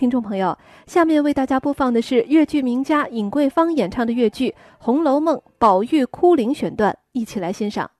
听众朋友，下面为大家播放的是越剧名家尹桂芳演唱的越剧《红楼梦》宝玉哭灵选段，一起来欣赏。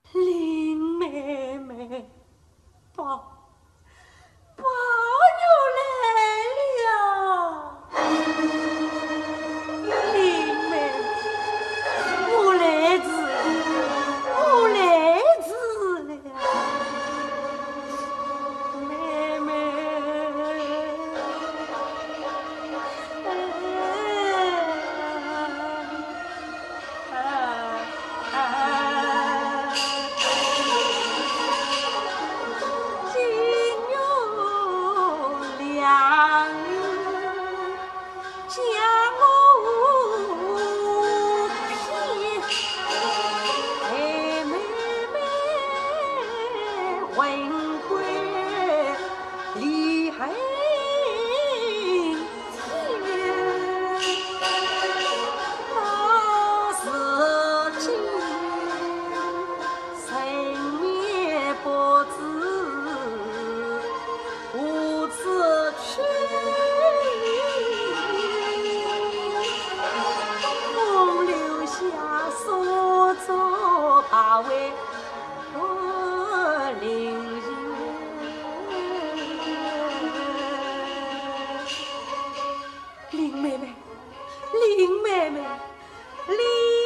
喂林妹妹林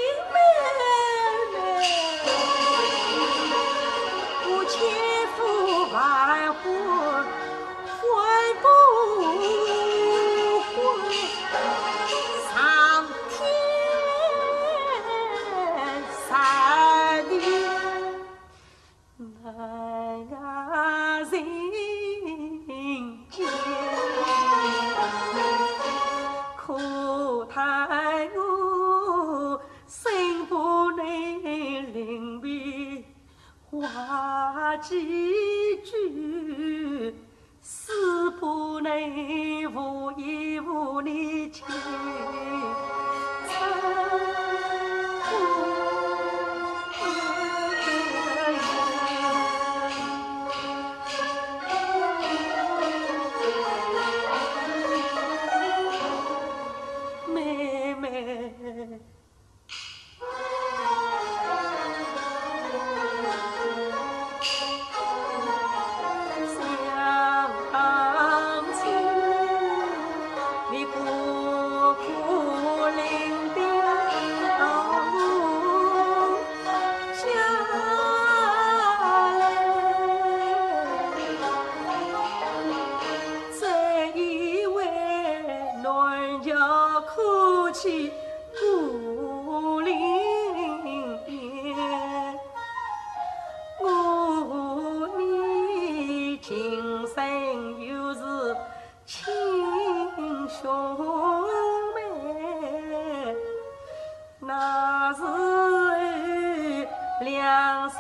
小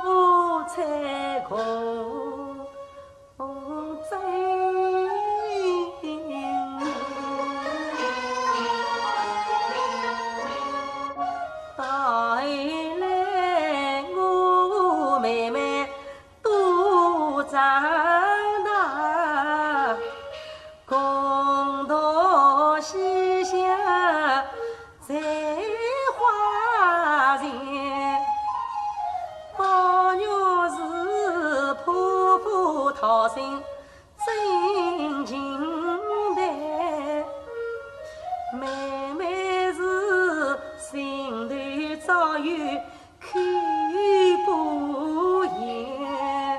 步踩空。好心真情待妹妹是心头早有口不言？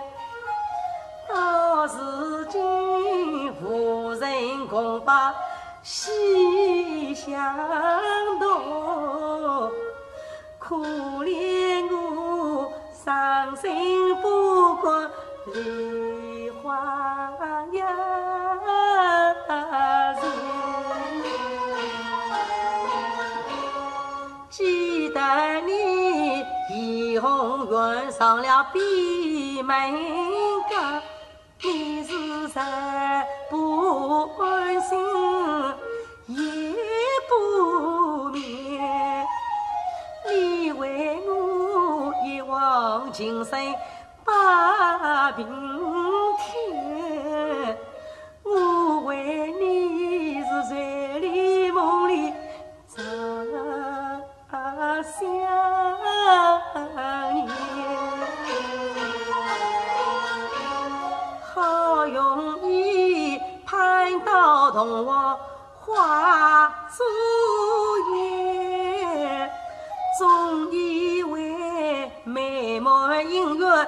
到如今无人共把西厢夺可怜我伤心不老梨花呀人。记得你怡红院上了闭门羹，你是谁？不安心，夜不眠。你为我一往情深平添，我为你是睡里梦里常想念，好容易盼到同往花烛夜，总以为美貌姻缘。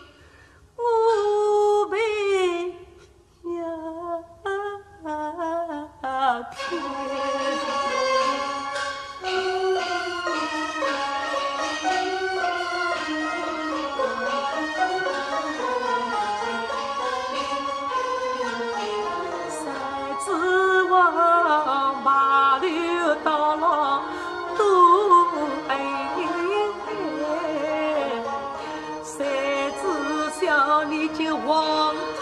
已经忘。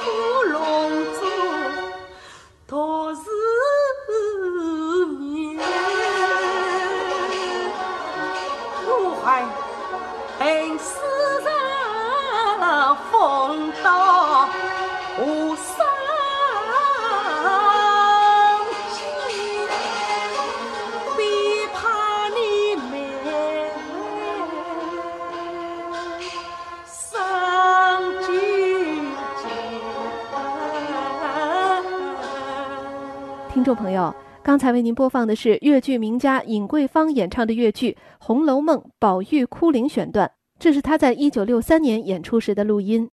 听众朋友，刚才为您播放的是越剧名家尹桂芳演唱的越剧《红楼梦》宝玉哭灵选段，这是她在一九六三年演出时的录音。